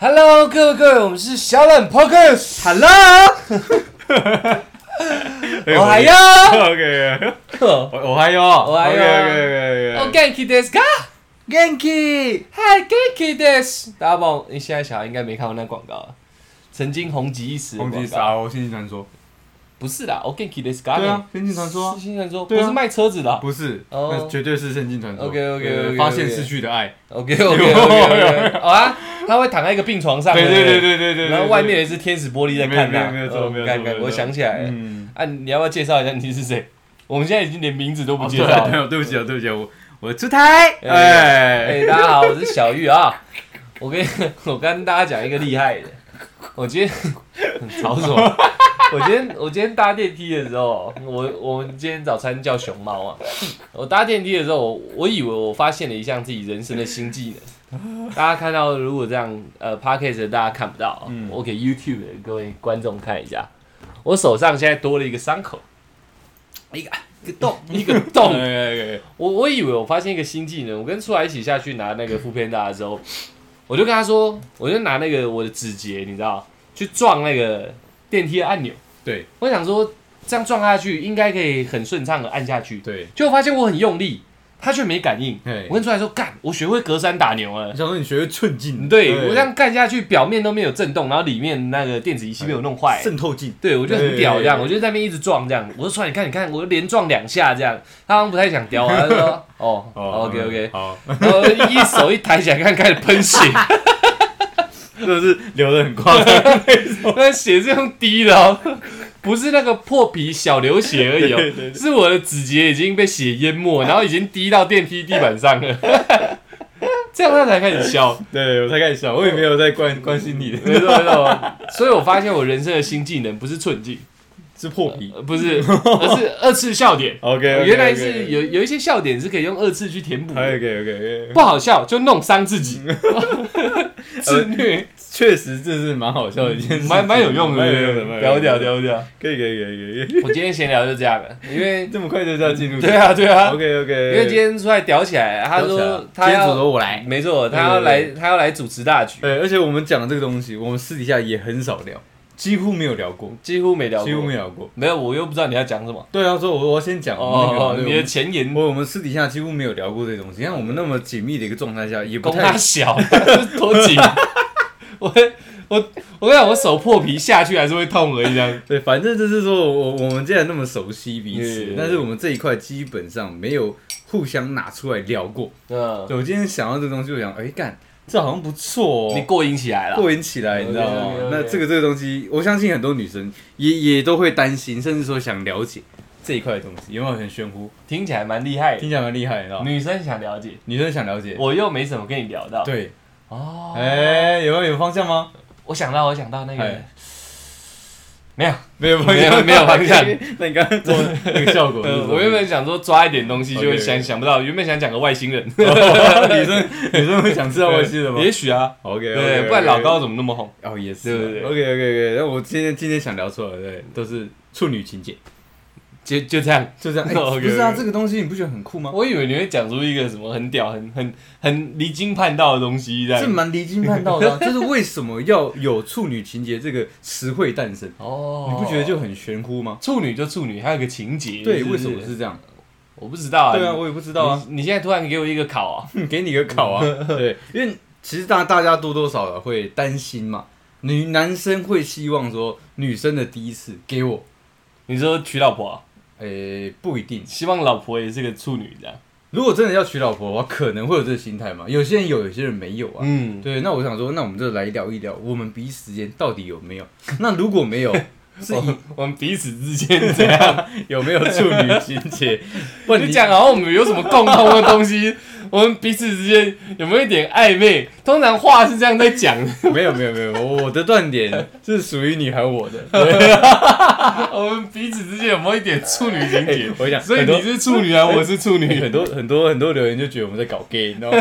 Hello，各位各位，我们是小冷 Podcast。Hello，我还有，OK，我 我还有，我还有。OK 我 OK Genki desu ka？Genki，嗨，Genki desu。大家帮我，你现在小孩应该没看过那广告啊，曾经红极一时的红广告。极沙鸥，仙境传说，不是啦，我 Genki desu ka。对啊，仙境传说啊是，新传说，不是卖车子的啊。不是，哦那绝对是仙境传说。OK，OK，OK，OK 对发现失去的爱，OK OK OK，好啊，他会躺在一个病床上。对对对对对对对，然后外面也是天使玻璃在看他。没有没有没有我想起来了。嗯，啊，你要不要介绍一下你是谁？我们现在已经连名字都不哦介绍了。对不起啊，对不起啊，我我出台，哎哎，哎，大家好，我是小玉啊。我跟我跟大家讲一个厉害的，我今天吵什么？我今天我今天搭电梯的时候，我我们今天早餐叫熊猫啊。我搭电梯的时候，我我以为我发现了一项自己人生的新技能。大家看到如果这样呃 p a c k a g e 大家看不到，嗯我给 YouTube 的各位观众看一下，我手上现在多了一个伤口，一个一个洞，一个 洞。哎我我以为我发现一个新技能，我跟出来一起下去拿那个副片大的时候，我就跟他说，我就拿那个我的指节，你知道，去撞那个电梯的按钮。对。我想说这样撞下去应该可以很顺畅的按下去，对，结果发现我很用力，他却没感应。嘿。我跟出来说干，我学会隔山打牛了。你。想说你学会寸劲，对我这样干下去，表面都没有震动，然后里面那个电子仪器没有弄坏。渗透劲，对，我觉得很屌，这样，对我就在那边一直撞，这样，我就出来，你看，你看，我就连撞两下，这样，他好像不太想叼啊，他说，哦，OK OK，好，然后一手一抬起来看，开始喷血，就是流的很夸张，那血是用滴的哦，不是那个破皮小流血而已对对哦，是我的指节已经被血淹没，然后已经滴到电梯地板上了，这样他才开始笑，对我才开始笑，我也没有在关关心你的，没错没错，所以我发现我人生的新技能不是寸劲，是破皮。呃不是，而是 二次笑点。，OK，原来是有有一些笑点是可以用二次去填补的，，OK OK，不好笑就弄伤自己，自虐，确实这是蛮好笑的一件事，蛮蛮有用的，蛮有用的，屌屌屌屌！可以可以可以可以，我今天闲聊就这样了，因为这么快就要进入，对啊对啊，，OK OK，因为今天出来屌起来，他说他要，我来，没错，他要来他要来主持大局，对，而且我们讲这个东西，我们私底下也很少聊，几乎没有聊过，几乎没聊过几乎没过，聊过。没有，我又不知道你要讲什么。对啊，所以我我先讲那个哦，你的前言我我们私底下几乎没有聊过这东西，你看我们那么紧密的一个状态下，也不公太他小，多紧。我我我跟你讲，我手破皮下去还是会痛而已，这样。对，反正就是说我我们既然那么熟悉彼此，但是我们这一块基本上没有互相拿出来聊过。嗯，对我今天想到这个东西，我想，哎干，这好像不错哦，你过瘾起来了。过瘾起来，你知道吗 OK，OK，OK？那这个这个东西，我相信很多女生也也都会担心，甚至说想了解这一块的东西，有没有很玄乎？听起来蛮厉害的。听起来蛮厉害，你知道吗？女生想了解，女生想了解，我又没怎么跟你聊到。对，哦，哎，有没有有方向吗？我想到，我想到那个哎，没有，没有没有没有方向。那你刚刚做那个效果我原本想说抓一点东西，就 OK，OK。想想不到，原本想讲个外星人，女生女生会想知道外星人吗？也许啊，？OK，对，不然老高怎么那么红？哦也是，对对对。OK OK OK，那我今天今天想聊出来的，对，都是处女情节，就就这样。就这样。不是啊，这个东西你不觉得很酷吗？我以为你会讲出一个什么很屌、很很很离经叛道的东西，这是样。蛮离经叛道的啊，就是为什么要有处女情节这个词汇诞生？哦你不觉得就很玄乎吗？处女就处女，还有个情节？对，为什么是这样？我不知道啊。对啊，我也不知道啊。你你现在突然给我一个考啊？给你个考啊，对，因为其实大大家多多少少会担心嘛，女男生会希望说女生的第一次给我，你说娶老婆啊？诶、不一定。希望老婆也是个处女这样。如果真的要娶老婆的话，可能会有这个心态嘛。有些人有，有些人没有啊。嗯，对，那我想说，那我们就来聊一聊，我们彼此之间到底有没有？那如果没有，是以我我们彼此之间怎样？有没有处女情节？你讲好像我们有什么共通的东西，我们彼此之间有没有一点暧昧？通常话是这样在讲，没有没有没有，我我的断点是属于你和我的。我们彼此之间有没有一点处女情节？我讲，所以你是处女啊，我是处女很。多很多很多留言就觉得我们在搞 gay，你知道吗？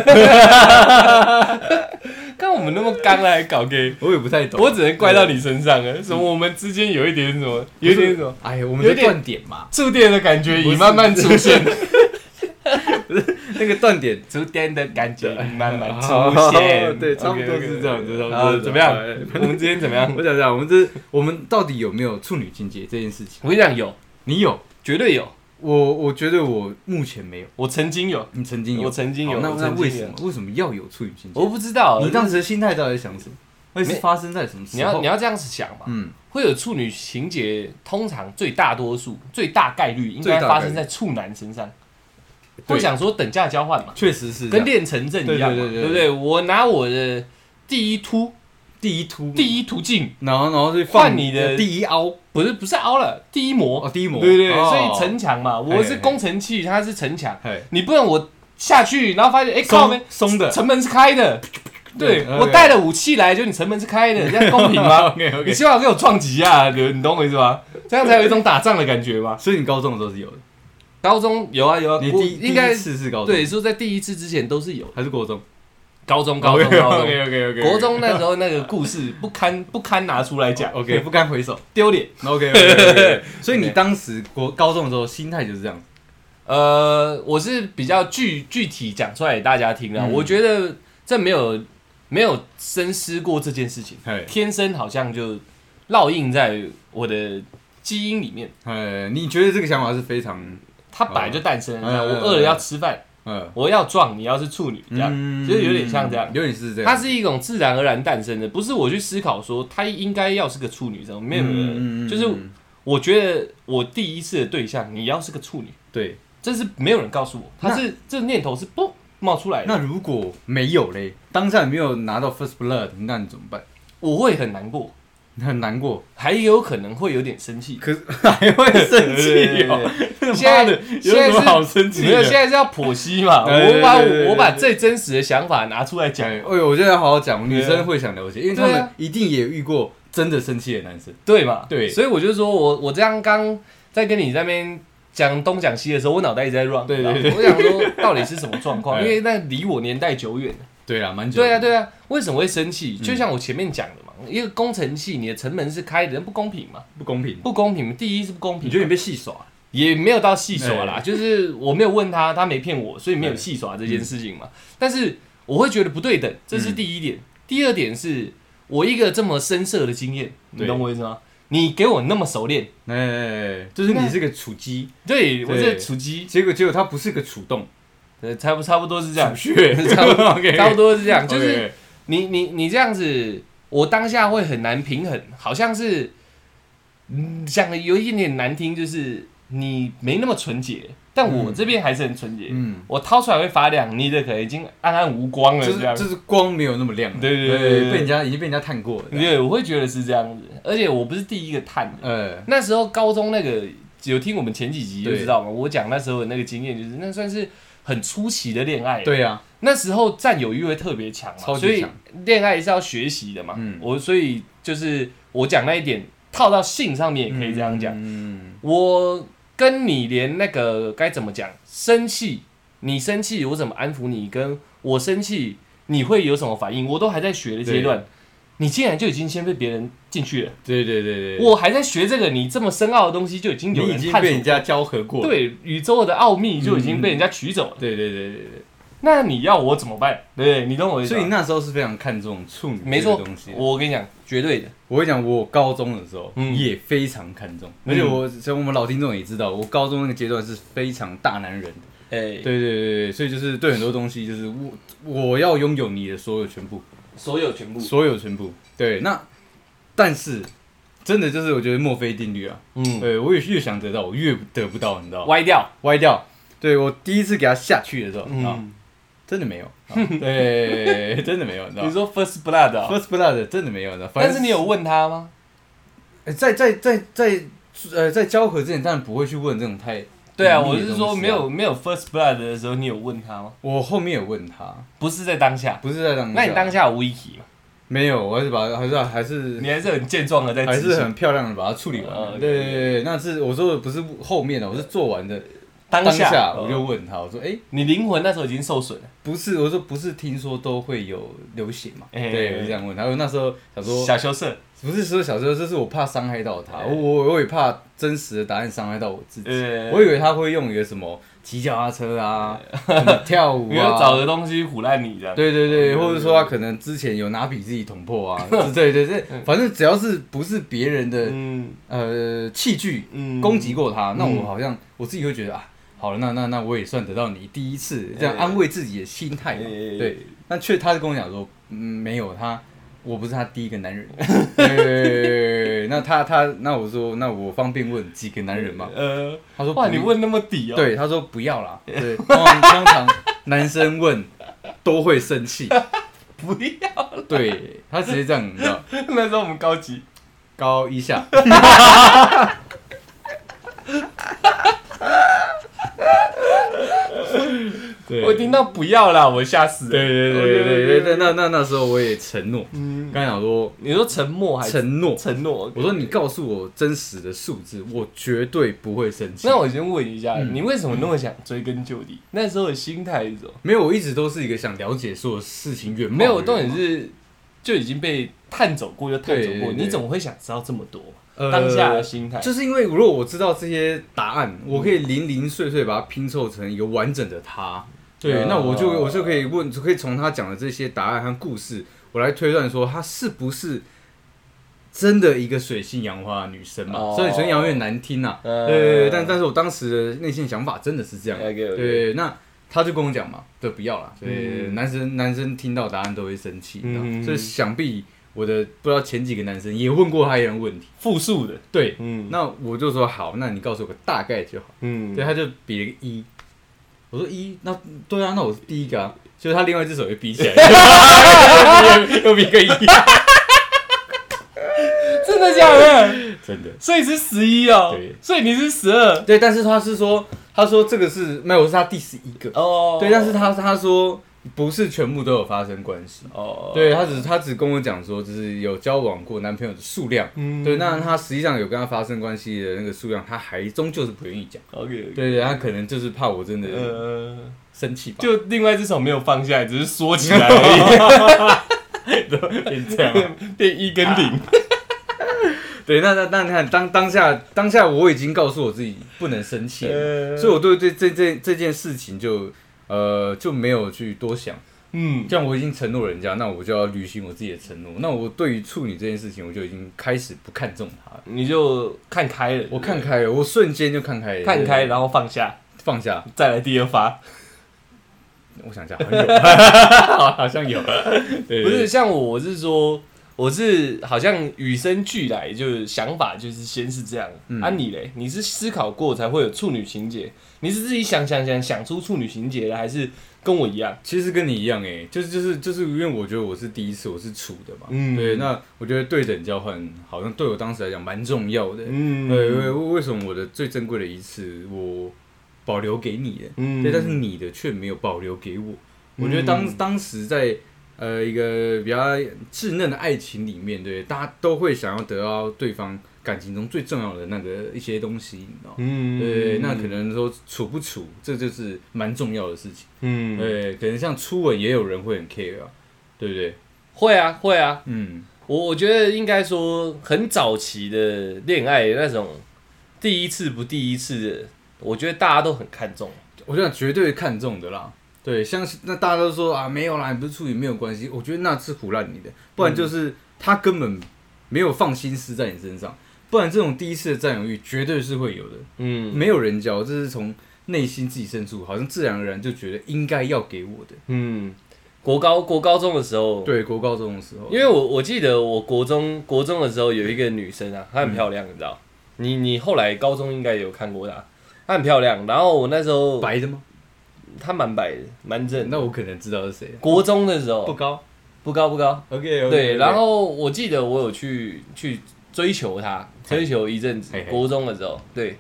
看我们那么刚来搞 gay，我也不太懂。我只能怪到你身上啊。什么我们之间有一点什么，有一点什么哎呀，我们的有点断点嘛，触电的感觉已慢慢出现。不是那个断点触电的感觉慢慢出好现，对，差不多是这样子。怎么样哎？我们之间怎么样？我想想，我们这我们到底有没有处女情节这件事情？我跟你讲，有，你有？绝对有。我我觉得我目前没有，我曾经有，你曾经有，我曾经有那我那为什么？为什么要有处女情节？我不知道你当时的心态到底想什么？会是发生在什么时候？你要你要这样子想嘛，嗯，会有处女情节，通常最大多数、最大概率应该发生在处男身上。对。会想说等价交换嘛，确实是跟练成正一样对不对？我拿我的第一突、第一突，第一途径，然后然后是换你的第一凹。不是不是凹了，第一模，哦，第一模，对对对，哦。所以城墙嘛，我是嘿工程器，它是城墙，嘿。你不能我下去，然后发现哎靠没松松的，城门是开的，对对我带了武器来，就你城门是开的，这样公平吗？？OK 你 OK，希望给我撞击啊，你你懂我意思吗？这样才有一种打仗的感觉嘛。所以你高中的时候是有的，高中有啊有啊，我你第一应该第一次是高中，对，说在第一次之前都是有的。还是国中？高中高中高中，OK OK OK，国中那时候那个故事不堪不堪拿出来讲 OK 不堪回首。丢脸。OK OK OK，所以你当时国高中的时候心态就是这样。子，呃，我是比较具具体讲出来给大家听啦。嗯。我觉得这没有没有深思过这件事情，嘿，天生好像就烙印在我的基因里面。呃，你觉得这个想法是非常，它本来就诞生我饿了要吃饭，呃，我要壮，你要是处女这样，嗯。就是有点像这样。有点是这样，它是一种自然而然诞生的，不是我去思考说她应该要是个处女这样，没有没有，嗯就是我觉得我第一次的对象你要是个处女，对。这是没有人告诉我，他是这念头是不冒出来的，那如果没有嘞，当下没有拿到 first blood，那你怎么办？我会很难过，你很难过，还有可能会有点生气。可是 还会生气哦。现在的现在是好生气没有，现在是要剖析嘛，我把我把最真实的想法拿出来讲哎，，哎呦，我觉得好好讲，女生会想了解，因为他们一定也遇过真的生气的男生。对嘛？对所以我就说我我这样刚在跟你那边讲东讲西的时候，我脑袋一直在 run，对对我想说到底是什么状况，哎因为那离我年代久远。对啊，蛮久。对啊，，对啊，为什么会生气？嗯就像我前面讲的嘛，一个工程器，你的城门是开的，人不公平嘛？不公平。不公平，第一是不公平。你觉，得你被戏耍？也没有到戏耍啦，哎就是我没有问他，他没骗我，所以没有戏耍这件事情嘛。但是我会觉得不对等，这是第一点。第二点是我一个这么深色的经验，你懂我意思吗？你给我那么熟练，哎，就是你是个处机，对我对这处机，结果结果他不是个主动，呃，差不差不多是这样。差不 多差不多是这样，就是你你你这样子，我当下会很难平衡，好像是，嗯，讲的有一点点难听，就是你没那么纯洁，但我嗯这边还是很纯洁，嗯，我掏出来会发亮，你的可能已经暗暗无光了，就是这样。就是光没有那么亮了，对对对被人家已经被人家探过了，对，我会觉得是这样子，而且我不是第一个探的。呃，那时候高中那个有听我们前几集就知道嘛，我讲那时候的那个经验，就是那算是很初期的恋爱。，对呀，那时候占有欲会特别强嘛，所以恋爱是要学习的嘛。嗯。我所以就是我讲那一点套到性上面也可以这样讲。嗯，我跟你连那个该怎么讲，生气，你生气我怎么安抚你，跟我生气你会有什么反应，我都还在学的阶段。你竟然就已经先被别人进去了，对对对对，我还在学这个，你这么深奥的东西就已经有你已经人被人家交合过，，对宇宙的奥秘就已经被人家取走了。对对对对对，那你要我怎么办？对不对？你懂我意思？所以那时候是非常看重处女没错这个东西，。我跟你讲，绝对的。我跟你讲，我高中的时候嗯也非常看重，嗯而且我像我们老听众也知道，我高中那个阶段是非常大男人的。哎、对对对对，所以就是对很多东西，就是我我要拥有你的所有全部，所有全部，所有全部。对，那但是真的就是我觉得墨菲定律啊，嗯，对我也越想得到，我越得不到，你知道吗？歪掉，歪掉。对我第一次给他下去的时候啊，嗯，真的没有，啊 对，真的没有，你知道吗你说 first blood 啊、？First blood 真的没有，你知道？反正但是你有问他吗？呃在在在在呃在交合之前，当然不会去问这种太对啊，我是说没有没有 first blood 的时候，你有问他吗？我后面有问他，不是在当下，不是在当下，那你当下有 wiki 吗？没有，我还是把还是还是你还是很健壮的在还是很漂亮的把它处理完哦了。对对对对，那是我说的不是后面的，我是做完的当当下，哦我就问他，我说哎，你灵魂那时候已经受损了，不是，我说不是，听说都会有流血嘛？哎对，我就这样问他。我那时候想说，小羞涩，不是说小时候，就是我怕伤害到他，哎我我我也怕真实的答案伤害到我自己。呃，我以为他会用一个什么骑脚踏车啊，跳舞啊。要找啊，个东西唬烂你这样。对对对，嗯或者说他可能之前有拿笔自己捅破啊，对对对，反正只要是不是别人的嗯。呃器具嗯。攻击过他，那嗯。我好像我自己会觉得啊，好了，那那那我也算得到你第一次，这样哎安慰自己的心态嘛。对对，那却他就跟我讲说，嗯，没有他，我不是他第一个男人。对，那他他那我说，那我方便问几个男人吗？呃，他说哇，你问那么底哦？，对，他说不要啦。对，通常通常男生问都会生气。不要。对他直接这样，你知道，那时候我们高级，高一下。对我听到不要啦，我吓死了。对对对对对对对，那那那时候我也承诺，嗯，刚才讲说你说沉默还是承诺，承诺？我说你告诉我真实的数字，我绝对不会生气。那我先问一下，嗯你为什么那么想追根究底？那时候的心态是什么？没有，我一直都是一个想了解所有事情原貌。没有，重点是就已经被探走过，就探走过，你怎么会想知道这么多？呃当下的心态，就是因为如果我知道这些答案，我可以零零碎碎把它拼凑成一个完整的他。对，哦那我就我就可以问，就可以从他讲的这些答案和故事，我来推断说他是不是真的一个水性杨花的女生嘛？哦所以水性杨花有点难听呐、呃对对对，但但是我当时的内心想法真的是这样。对，那他就跟我讲嘛，对，不要啦。所以男生男生听到答案都会生气，你知道嗯所以想必我的不知道前几个男生也问过他一样问题。复数的，对，嗯。那我就说好，那你告诉我个大概就好。嗯。对，他就比了个一，我说一，那对啊，那我是第一个啊，就是他另外一只手也比起来，又比个一，真的假的？真的。所以是十一哦对，所以你是十二对，但是他是说，他说这个是没有，我是他第十一个。哦。对，但是他他说不是全部都有发生关系。哦，对他只他只跟我讲说，就是有交往过男朋友的数量。嗯对，那他实际上有跟他发生关系的那个数量，他还终究是不愿意讲。OK，对对，他可能就是怕我真的呃，生气吧。就另外一只手没有放下来，只是缩起来而已 变这样啊。已，变一跟零。对，那那那你看当当下当下我已经告诉我自己不能生气所以我对这这这这件事情就呃就没有去多想。嗯，这样我已经承诺人家，那我就要履行我自己的承诺。那我对于处女这件事情，我就已经开始不看重它了。你就看开了，我看开了，我瞬间就看开了，看开，然后放下，放下。再来第二发。我想一下，好像有，好像有，不是，像我，我是说，我是好像与生俱来，就是想法就是先是这样。嗯啊，你嘞？你是思考过才会有处女情节？你是自己想想想想出处女情节的，还是跟我一样？其实跟你一样哎、就是就是就是因为我觉得我是第一次，我是处的嘛，嗯对，那我觉得对等交换好像对我当时来讲蛮重要的，嗯对，为为什么我的最珍贵的一次我保留给你的，嗯对，但是你的却没有保留给我。我觉得当嗯当时在呃一个比较稚嫩的爱情里面，对，大家都会想要得到对方感情中最重要的那个一些东西，你知道吗？嗯对，那可能说处不处，这就是蛮重要的事情。嗯，对，可能像初吻也有人会很 care 啊，对不对？会啊会啊，嗯，我我觉得应该说很早期的恋爱那种第一次不第一次的，我觉得大家都很看重。我想绝对看重的啦。对，像是那大家都说啊，没有啦，你不是处女没有关系。我觉得那是胡乱你的，不然就是他根本没有放心思在你身上，不然这种第一次的占有欲绝对是会有的。嗯没有人教，这是从内心自己深处，好像自然而然就觉得应该要给我的。嗯，国高国高中的时候，对，国高中的时候，因为我我记得我国中国中的时候有一个女生啊，她很漂亮，你知道？你你后来高中应该有看过她，她很漂亮。然后我那时候白的吗？她蛮白的，蛮正的。那我可能知道是谁。国中的时候不高。不高不高，OK，, 对。然后我记得我有去去追求他，追求一阵子嘿。嘿国中的时候，对，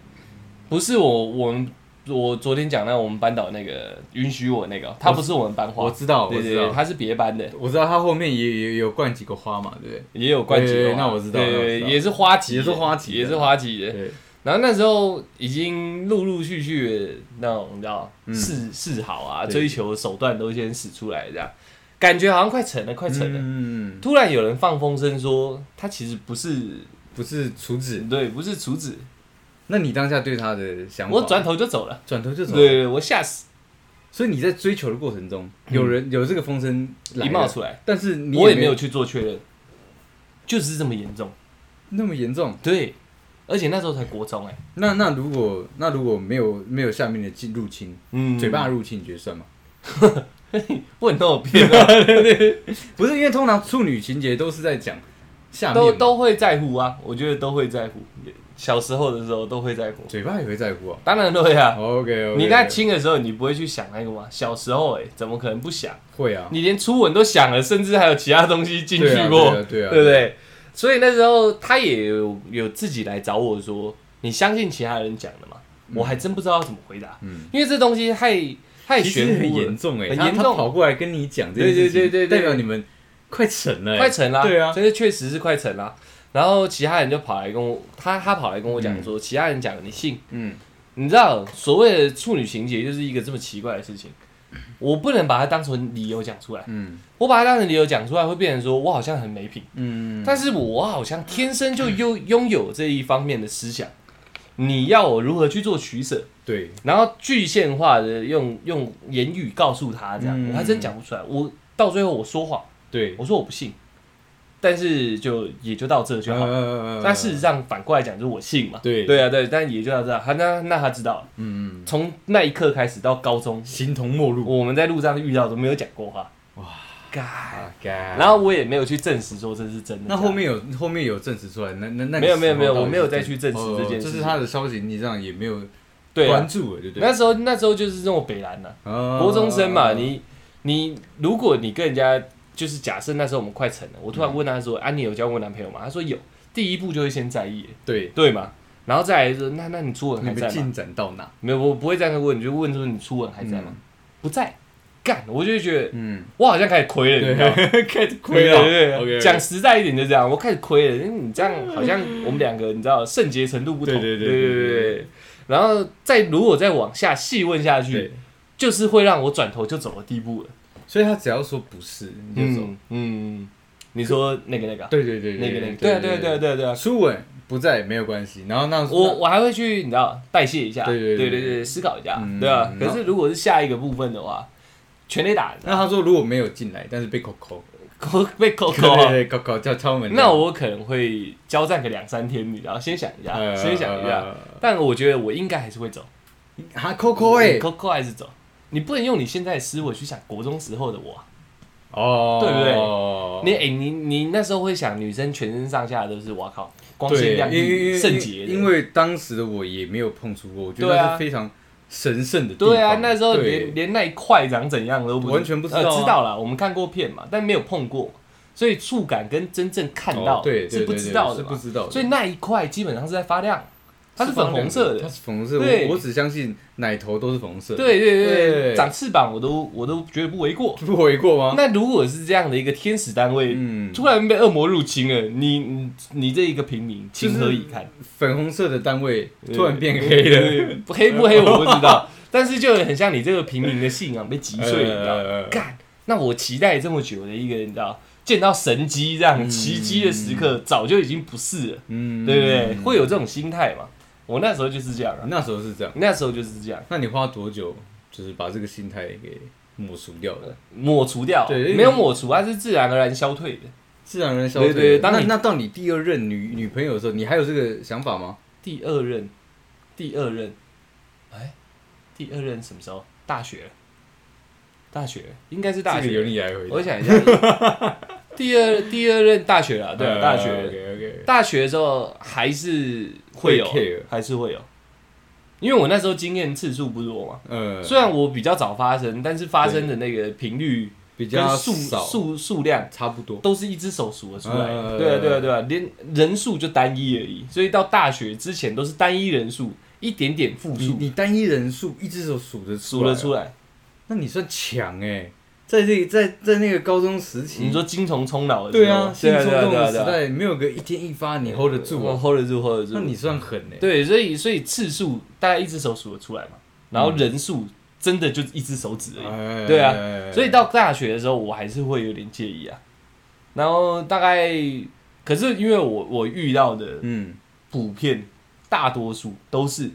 不是我我们我昨天讲那我们班导那个允许我那个，他不是我们班花，我知道，我对对对，知道，他是别班的，我知道他后面也也有灌几个花嘛，对不对？也有灌几个那我知道对那我知道对也是花旗，也是花旗也是花旗的。对，然后那时候已经陆陆续续的那种你知道嗯示示好啊，追求手段都先使出来这样。感觉好像快成了，快成了。嗯，突然有人放风声说，他其实不是，不是厨子，对，不是厨子，那你当下对他的想法？我转头就走了。转头就走。对，对，我吓死，所以你在追求的过程中，嗯有人有这个风声一冒出来，但是我也没有去做确认，就是这么严重。那么严重。对，而且那时候才国中哎、那那如果那如果没有没有下面的进入侵，嗯嘴巴入侵，你觉得算吗？问都有骗啊，不是，因为通常处女情节都是在讲下面都都会在乎啊，我觉得都会在乎。小时候的时候都会在乎，嘴巴也会在乎啊。当然会啊。OK，你跟他亲的时候，你不会去想那个吗？小时候哎、怎么可能不想？会啊，你连初吻都想了，甚至还有其他东西进去过，对啊对啊对不对？所以那时候他也有有自己来找我说：“你相信其他人讲的吗？”我还真不知道要怎么回答，嗯。因为这东西太太其实很玄乎了严，重哎，他很严重。他跑过来跟你讲这件事情，对对对对对代表你们快成了欸，快成了，对啊。所以确实是快成了。然后其他人就跑来跟我，他他跑来跟我讲说，其他人讲你信，嗯，你知道所谓的处女情节就是一个这么奇怪的事情，我不能把它当成理由讲出来，嗯我把它当成理由讲出来，会变成说我好像很没品，嗯，但是我好像天生就拥拥有这一方面的思想。你要我如何去做取舍，对，然后具象化的用用言语告诉他，这样、嗯我还真讲不出来。我到最后我说谎，对，我说我不信，但是就也就到这就好。呃但事实上反过来讲，就是我信嘛。对。对啊，对，但也就到这。他那那他知道了，嗯嗯，从那一刻开始到高中，形同陌路，我们在路上遇到都没有讲过话。哇，干，啊干。然后我也没有去证实说这是真的。那后面有后面有证实出来，那那那没有没有没有我没有再去证实这件事哦这是他的消息，你这样也没有对啊。关注了，对不对？那时候那时候就是这种北蓝了，哦。国中生嘛，你你如果你跟人家就是假设那时候我们快成了，我突然问他说：“啊，你有交过男朋友吗？”他说有，第一步就会先在意，对，对嘛？然后再来说，那那你初吻你还在吗？进展到哪？没有，我不会这样问，你就问说你初吻还在吗？不在，干，我就会觉得嗯，我好像开始亏了，你知道吗？开始亏了，对对 OK，OK 对，讲实在一点就这样，我开始亏了，因为你这样好像 我们两个你知道圣洁程度不同，对对对对对对对对。然后再如果再往下细问下去对，，就是会让我转头就走的地步了。所以他只要说不是，你就走。嗯嗯，你说那个那个啊，对对对，那个那个，对啊对啊对啊对啊对啊。初吻不在没有关系，然后那我我还会去你知道代谢一下，对对对对对对对，思考一下，嗯对啊。可是如果是下一个部分的话，全得打，那他说如果没有进来，但是被扣扣，扣 被扣对扣啊。对对，扣扣叫敲门，那我可能会交战个两三天，你知道，先想一下，呃先想一下。但我觉得我应该还是会走，还扣扣哎，扣扣还是走。你不能用你现在的思维去想国中时候的我啊、哦，对不对？你哎、你你那时候会想女生全身上下都是哇靠光鲜，亮丽、为圣洁的，因为当时的我也没有碰触过，我觉得是非常神圣的地方。对啊，那时候对。连连那一块长怎样都不完全不知道啊。呃知道了，我们看过片嘛，但没有碰过，所以触感跟真正看到。是不知道的，所以那一块基本上是在发亮，它是粉红色的它。是粉红色。我我只相信奶头都是粉红色。，对对对对长翅膀我都我都觉得不为过。不为过吗？那如果是这样的一个天使单位，嗯，突然被恶魔入侵了，你你你这一个平民情何以堪？粉红色的单位突然变黑了，黑不黑我不知道，但是就很像你这个平民的信仰被击碎，你知道干，那我期待这么久的一个，你知道，见到神机这样嗯奇迹的时刻，早就已经不是了，嗯对不对？会有这种心态嘛？我那时候就是这样啊，那时候是这样。那时候就是这样，那你花多久，就是把这个心态给抹除掉的？抹除掉，对没有抹除，它是自然而然消退的。自然而然消退。对对当你那那到你第二任女女朋友的时候，你还有这个想法吗？第二任，第二任，哎，第二任什么时候？大学，大学应该是大这个由学。你来回答。我想一下，第二第二任大学啊，对啊，大学。大学的时候还是会有还是会有，因为我那时候经验次数不多嘛。呃，虽然我比较早发生，但是发生的那个频率比较跟数少，数数量差不多。都是一只手数得出来的。呃对啊，对啊，对啊，连人数就单一而已。所以到大学之前都是单一人数，一点点复你数你单一人数一只手数得数得出来，来。那你算强哎，在这在在那个高中时期，你说精虫充脑的时候对啊，性对啊，对啊，冲动对啊，对啊的时代，没有个一天一发你 hold 得住我啊，hold 得住，hold 得住。那你算狠哎。对，所以所以次数大概一只手数得出来嘛，然后人数真的就一只手指而已。哎对啊所以到大学的时候，我还是会有点介意啊。然后大概，可是因为我我遇到的嗯，普遍大多数都是，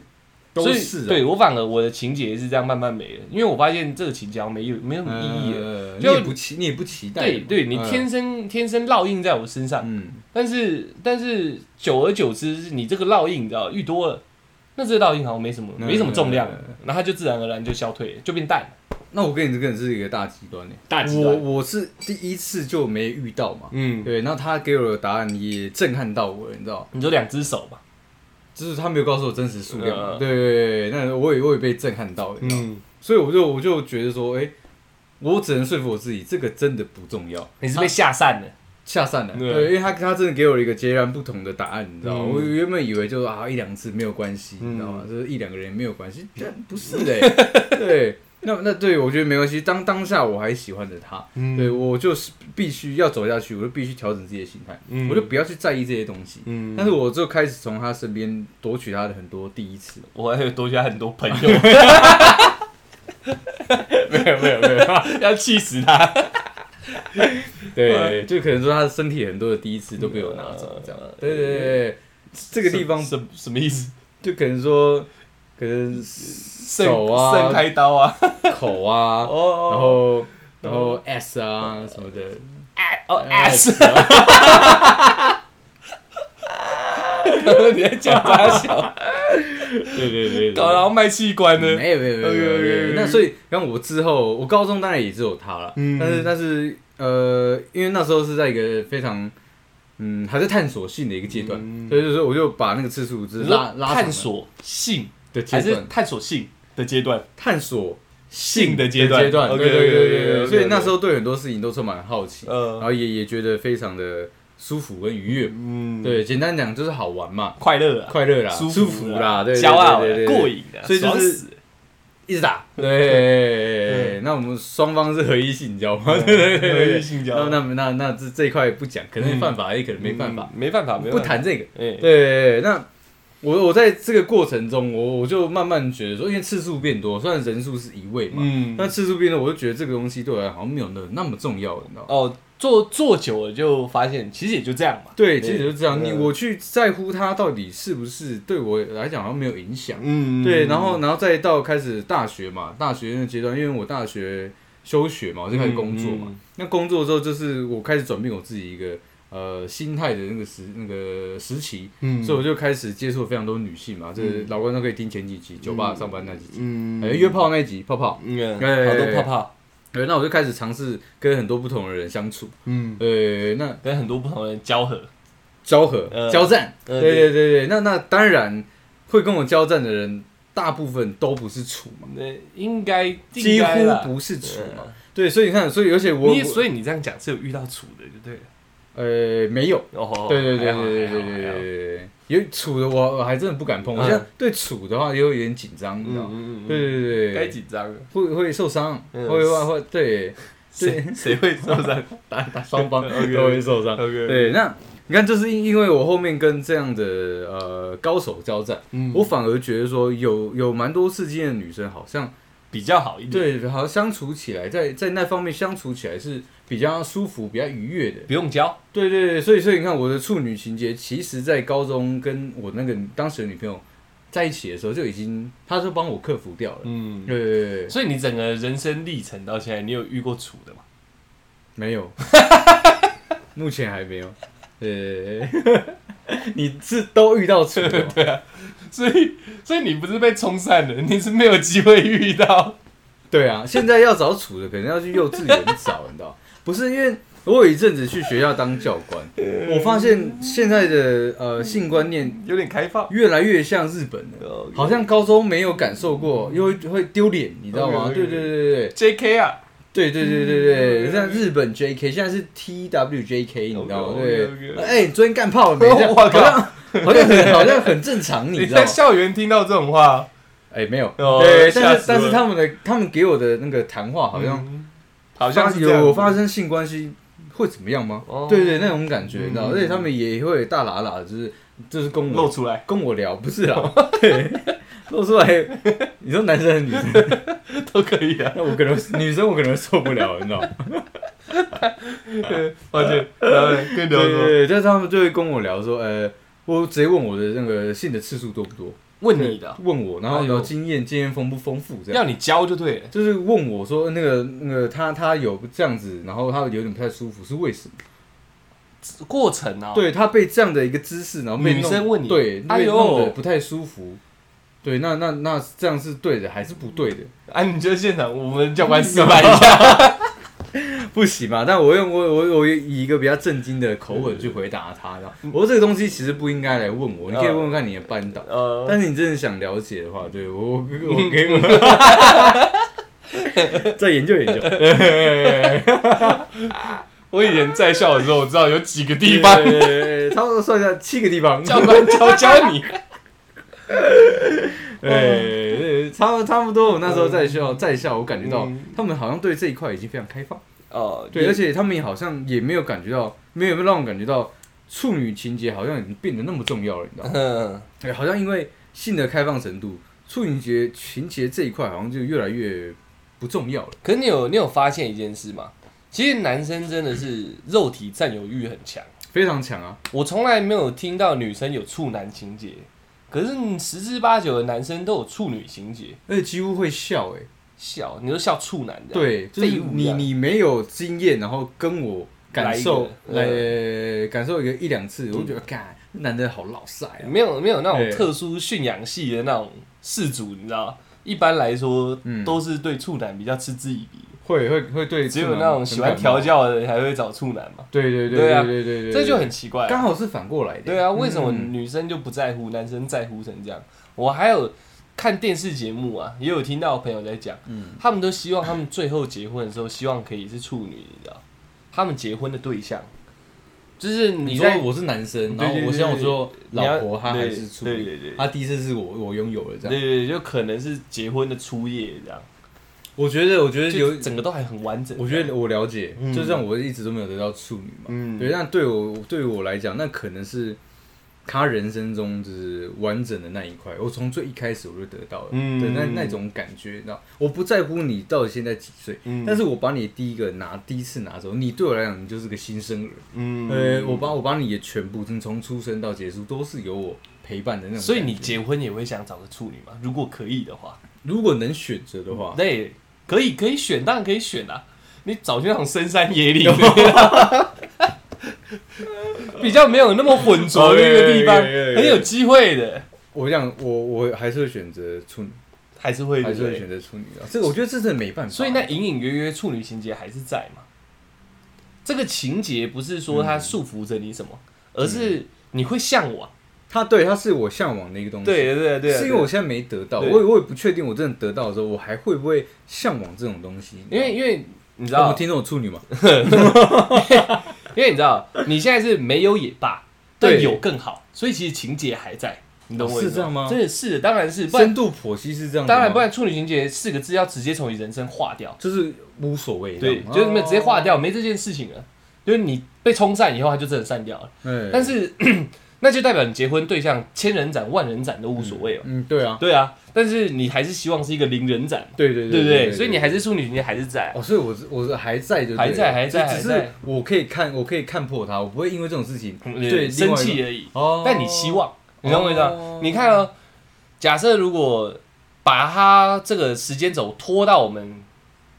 都是啊。对我反而我的情节是这样慢慢没了，因为我发现这个情节好像没有没有什么意义了。你也不期你也不期待嘛，对对，你嗯。天生天生烙印在我身上，嗯。但是但是久而久之，你这个烙印你知道遇多了，那这个烙印好像没什么嗯没什么重量嗯嗯，然后它就自然而然就消退了，就变淡了。那我跟你这个人是一个大极端呢。大极端。我我是第一次就没遇到嘛，嗯，对，那他给我的答案也震撼到我了，你知道，你就两只手吧。就是他没有告诉我真实数量对对对，那我也我也被震撼到了，嗯，所以我就我就觉得说，哎，我只能说服我自己，这个真的不重要，你是被吓散了。吓散了，对。对，因为他他真的给我了一个截然不同的答案，你知道吗？嗯。我原本以为就是啊一两次没有关系，嗯你知道吗？就是一两个人没有关系，但不是 嘞，对，那那对我觉得没关系。当当下我还喜欢着他，嗯对我就是必须要走下去，我就必须调整自己的心态，嗯我就不要去在意这些东西。嗯但是我就开始从他身边夺取他的很多第一次，我还有多加很多朋友，没有没有没有，要气死他。对，就可能说他的身体很多的第一次都被我拿走，这样。对对对对，这个地方什什么意思？就可能说，可能手啊盛开刀啊！口啊，然哦后然后 S 啊什么的。哦啊，你在讲啥小？对对对对，搞然后卖器官呢？没有没有没有没有。那所以，然后我之后，我高中当然也只有他了，嗯。但是但是呃，因为那时候是在一个非常嗯还在探索性的一个阶段，嗯。所以就是我就把那个次数只是拉拉探索性的阶还是，探索性的阶段？探索性的阶段。阶段，对对对对对，所以那时候对很多事情都充满了好奇，然呃，后也也觉得非常的舒服跟愉悦。嗯，对，简单讲就是好玩嘛，快乐啊，快乐啦，舒舒服服啦，对，对骄傲对对对的，过瘾的，所以就是爽死。了一直打。对，那我们双方是合一性交嘛？对对对对。合一性交那那那那这这一块不讲，可能犯法，也可能没办法，嗯。没办法，没不办法。谈这个。哎，对，那我我在这个过程中，我我就慢慢觉得说，因为次数变多，虽然人数是一位嘛，嗯，但次数变多，我就觉得这个东西对我来讲好像没有那那么重要了，你知道吗？哦，做做久了就发现，其实也就这样嘛。对，其实就这样。你我去在乎它到底是不是对我来讲好像没有影响。嗯对，然后然后再到开始大学嘛，大学那个阶段，因为我大学休学嘛，我就开始工作嘛。嗯，那工作之后，就是我开始转变我自己一个呃心态的那个时那个时期，嗯。所以我就开始接触非常多女性嘛。这老观众可以听前几集酒吧上班那几集，嗯。呃约炮那一集泡泡。嗯，对好多泡泡，对，那我就开始尝试跟很多不同的人相处。嗯，对，那跟很多不同的人交合，交合、呃。交战，呃对。对对对，那那当然会跟我交战的人，大部分都不是处嘛，那应该几乎不是处嘛。呃对，所以你看，所以而且我你也我所以你这样讲是有遇到处的，就对了。呃没有，哦，对对对对对对对对对，有处的我我还真的不敢碰，我嗯现在对处的话也有点紧张，你知道吗？对对对对，该紧张了。会会受伤，嗯。会会会对。谁谁会受伤？打打双方 都会受伤。对，那你看，就是因因为我后面跟这样的呃高手交战，嗯。我反而觉得说有有蛮多刺激的女生，好像比较好一点，对，好像相处起来，在在那方面相处起来是比较舒服、比较愉悦的。不用教。对对对，所以所以你看，我的处女情节，其实在高中跟我那个当时的女朋友在一起的时候，就已经，她就帮我克服掉了。嗯，对对对对，所以你整个人生历程到现在，你有遇过处的吗？没有，目前还没有。对，你是都遇到处的吗 对啊，所以所以你不是被冲散的，你是没有机会遇到。对啊，现在要找处的，可能要去幼稚园找，你知道？不是因为我有一阵子去学校当教官，我发现现在的呃性观念有点开放，越来越像日本了，好像高中没有感受过，又会会丢脸，你知道吗？OK，OK 对对对对 J.K. 啊，对对对对对对，像日本 J.K. 现在是 T.W.J.K. 你知道吗？对哎，你昨天干炮了没？好像好像很好像很正常，你你知道吗在？校园听到这种话，哎，没有，哦对，但是但是他们的他们给我的那个谈话好像。嗯好像有发生性关系会怎么样吗？哦对对，那种感觉，你知道，嗯而且他们也会大喇喇，就是就是跟我露出来。跟我聊，不是啊，对，露出来，你说男生还是女生？都可以啊。那我可能女生我可能受不了，你知道吗？抱歉，然后呢跟对对对，但是他们就会跟我聊说，呃，我直接问我的那个性的次数多不多，问你的，问我，然后哎呦聊经验经验丰不丰富这样。要你教就对了。就是问我说那个那个他他有这样子，然后他有点不太舒服，是为什么？过程啊，对他被这样的一个姿势，然后女生问你对，被哎呦不太舒服。对，那那那这样是对的还是不对的？啊，你觉得现场我们教官示范一下。不行嘛？但我用我我我以一个比较震惊的口吻去回答他，然后我说这个东西其实不应该来问我，你可以问问看你的班导。呃，但是你真的想了解的话，对我我我可以 再研究研究 我以前在校的时候，我知道有几个地方差不多算一下七个地方。教官教教你。对对，差不差不多。我那时候在校在校，我感觉到嗯他们好像对这一块已经非常开放。哦，对，而且他们也好像也没有感觉到，没有让我感觉到处女情节好像已经变得那么重要了，你知道吗？嗯，对，好像因为性的开放程度，处女节情节这一块好像就越来越不重要了。可是你有你有发现一件事吗？其实男生真的是肉体占有欲很强，非常强啊！我从来没有听到女生有处男情节，可是十之八九的男生都有处女情节。而且几乎会笑、欸，笑，你说笑处男的，对，就是你你没有经验，然后跟我感受来来感受一个一两次，我就觉得，干，男的好老晒啊！没有没有那种特殊驯养系的那种氏族，你知道？一般来说，嗯。都是对处男比较嗤之以鼻，会会会对，只有那种喜欢调，教的人才会找处男嘛，对对对对啊对对对，这就很奇怪。刚好是反过来的。对啊，为什么嗯女生就不在乎，男生在乎成这样？我还有看电视节目啊，也有听到朋友在讲，嗯他们都希望他们最后结婚的时候，希望可以是处女，你知道？他们结婚的对象，就是你说我是男生，然后我希望我最后你要老婆她还是处女，对对对她第一次是我我拥有了这样。对对，就可能是结婚的初夜这样，我觉得我觉得就有，整个都还很完整。我觉得我了解，嗯就像我一直都没有得到处女嘛。嗯，对，但对我对于我来讲，那可能是他人生中就是完整的那一块。我从最一开始我就得到了，嗯对，那那种感觉，你知道，我不在乎你到底现在几岁，嗯但是我把你第一个拿第一次拿走，你对我来讲，你就是个新生儿。嗯呃，我把我把你的全部，从从出生到结束，都是有我陪伴的那种。所以你结婚也会想找个处女嘛？如果可以的话，如果能选择的话，对，可以可以选，当然可以选啊。你找去那种深山野岭，比较没有那么混浊的一个地方，很有机会的，我讲我我还是会选择处女，还是会还是会对选择处女啊。这个我觉得这真的没办法。所以那隐隐约约处女情节还是在嘛。这个情节不是说它束缚着你什么，而是你会向往。他对他是我向往的一个东西。对对对，是因为我现在没得到，我也我也不确定，我真的得到的时候，我还会不会向往这种东西？因为因为你知道听众有处女嘛？因为你知道，你现在是没有也罢，但对有更好，所以其实情节还在，你懂我意思是这样吗真的是，当然是，深度剖析是这样，当然不，然，处女情节四个字要直接从你人生划掉，就是无所谓这对，，就是直接划哦。掉，没这件事情了，就是你被冲散以后，它就真的散掉了。哎但是那就代表你结婚对象千人斩、万人斩都无所谓了。嗯，对啊，对啊，但是你还是希望是一个零人斩，对对对不对？对所以你还是处女情节还是在啊。哦，所以我是我是还在就还在还在只只是还在我可以看我可以看破他，我不会因为这种事情对对，生气而已。哦，但你希望，你懂我意思？你看哦，假设如果把他这个时间轴拖到我们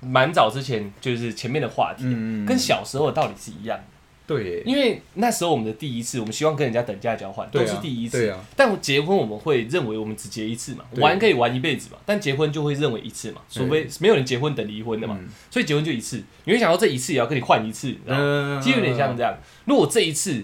蛮早之前，就是前面的话题，跟小时候的道理是一样的。对，因为那时候我们的第一次，我们希望跟人家等价交换，都是第一次。对啊，但结婚我们会认为我们只结一次嘛，玩可以玩一辈子嘛，但结婚就会认为一次嘛，除非没有人结婚等离婚的嘛，嗯。所以结婚就一次。你会想到这一次也要跟你换一次，其实有点像这样。如果这一次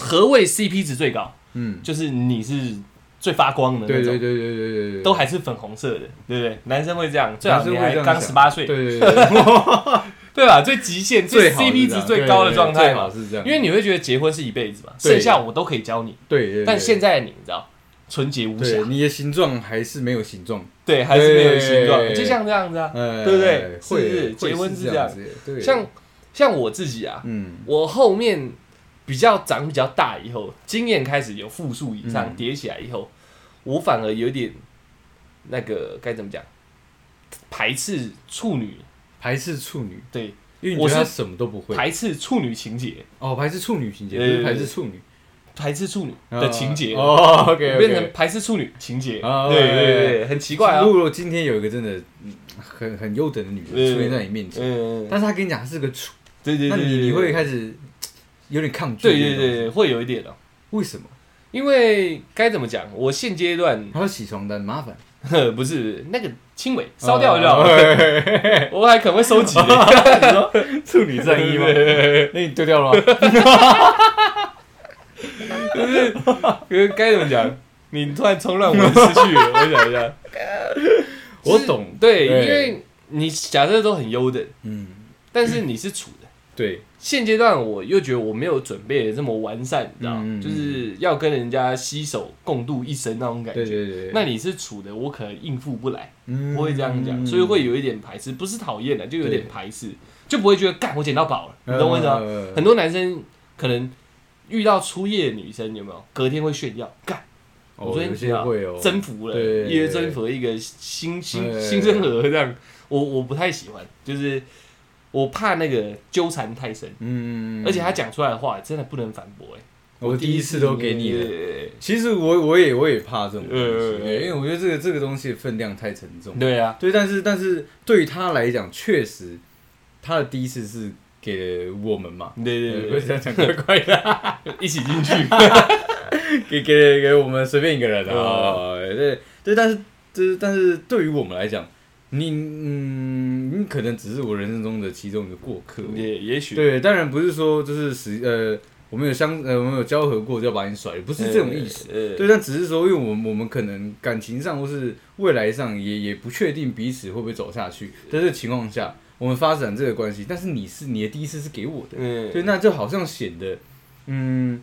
何谓 CP 值最高，嗯，就是你是最发光的那种，对对对对对对对，都还是粉红色的，对不对？男生会这样，最好男生你还刚十八岁，对对对 对，对吧？最极限、最 CP 值最高的状态嘛。是这样，因为你会觉得结婚是一辈子嘛，剩下我都可以教你。对但现在的你，你知道，纯洁无瑕，你的形状还是没有形状，对，还是没有形状，就像这样子啊。呃，对不对？是不是？会结婚是这样。子，像像我自己啊，嗯。我后面比较长比较大以后，经验开始有复数以上嗯。叠起来以后，我反而有点那个该怎么讲，排斥处女，排斥处女，对，因为你我是觉得她什么都不会。排斥处女情节，哦，排斥处女情节，不是排斥处女。排斥处女的情节，哦，OK，变成排斥处女情节，哦对对对很奇怪啊。如，果今天有一个真的嗯很很优等的女人出现在你面前，嗯，但是她跟你讲她是个处，对对对，那你你会开始 有点抗拒。对对对对，，会有一点哦，为什么？因为该怎么讲，我现阶段还要洗床单，麻烦。呵 不是那个轻微烧掉就好哦了，我还可能会收集，处女战衣吗？那你丢掉了吗？就是该怎么讲？你突然冲乱我的思绪了，我想一下，我懂，对，对因为你假设都很优等，嗯，但是你是处的。对，现阶段我又觉得我没有准备的这么完善，你知道就是要跟人家携手共度一生那种感觉。对对对，那你是处的，我可能应付不来，嗯不会这样讲，所以会有一点排斥，不是讨厌的，就有点排斥，就不会觉得干我捡到宝了，你懂我意思吗？呃很多男生可能遇到初夜的女生，有没有？隔天会炫耀，干我哦，昨天有些会哦，征服了，一夜征服了一个新新新生儿这样，我我不太喜欢，就是我怕那个纠缠太深，嗯，而且他讲出来的话真的不能反驳，哎，我第一次都给你了。其实我我也我也怕这种东西，呃对因为我觉得这个这个东西的分量太沉重。对啊，对，但是但是对于他来讲，确实他的第一次是给了我们嘛，对对对，对。不是这样讲怪怪的，一起进去，给给给我们随便一个人啊，嗯对对，但是就是但是对于我们来讲，你嗯，你可能只是我人生中的其中一个过客，也也许。对，当然不是说就是实呃，我们有相呃我们有交合过就要把你甩，不是这种意思。呃，对，但只是说，因为我们我们可能感情上或是未来上也也不确定彼此会不会走下去，在这个情况下，我们发展这个关系，但是你是你的第一次是给我的，嗯，对，那就好像显得，嗯，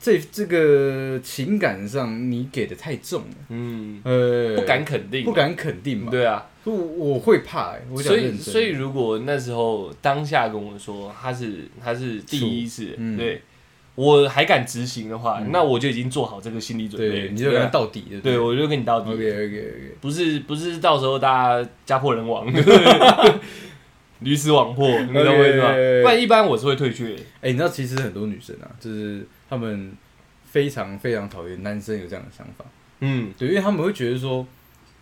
这这个情感上你给的太重了，嗯，呃，不敢肯定，不，敢肯定嘛，对啊，我我会怕、欸，我所以所以如果那时候当下跟我说他是他是第一次，嗯。对我还敢执行的话，嗯。那我就已经做好这个心理准备。对，你就跟他到底的，对，我就跟你到底。，OK OK OK，不是不是，到时候大家家破人亡，鱼死网破，你懂我意思吗？OK 不然一般我是会退却的。哎、你知道其实很多女生啊，就是她们非常非常讨厌男生有这样的想法，嗯，对，因为他们会觉得说，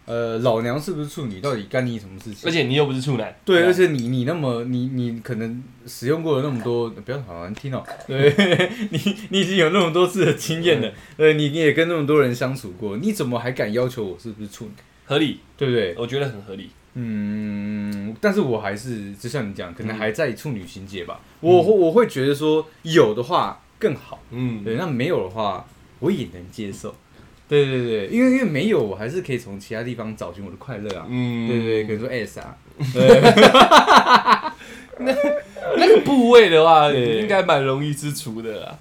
呃，老娘是不是处女，到底干你什么事情？而且你又不是处男，对，啊而且你你那么你你可能使用过了那么多，不要好难听哦、对 你你已经有那么多次的经验了，对，你你也跟那么多人相处过，你怎么还敢要求我是不是处女？合理，对不对？我觉得很合理。嗯，但是我还是就像你讲，可能嗯还在处女情节吧。我会我会觉得说有的话更好，嗯，对，那没有的话我也能接受。对对对，因为因为没有，我还是可以从其他地方找寻我的快乐啊。嗯，对对对，可能说 S 啊，那那个部位的话，应该蛮容易吃除的啦。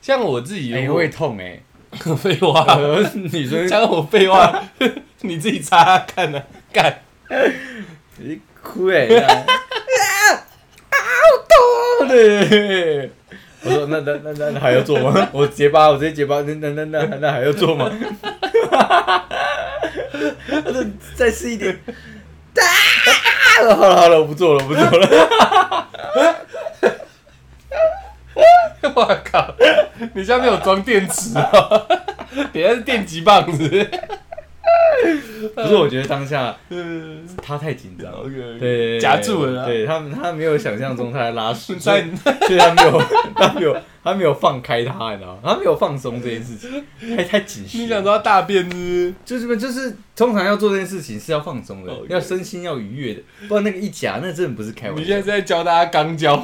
像我自己，哎、会痛哎、废话，呃，女生讲我废话，你自己擦擦看呢，干。你哭哎、欸，啊啊好痛！对，我说那那那那那还要做吗？我结巴，我直接结巴，那那那那那还要做吗？他说再试一点。啊！好了好了，我不做了，我不做了。我靠，你下面有装电池哦，底下是电击棒子。不是，我觉得当下嗯他太紧张对夹住了啦。对他他没有想象中他在拉屎，所在以他没有他没有他没有放开他，你知道吗？他没有放松这件事情，太太紧实。你想说他大便是就是？就是就是通常要做这件事情是要放松的要身心要愉悦的，不然那个一夹那真的不是开玩笑。你现在是在教大家肛交？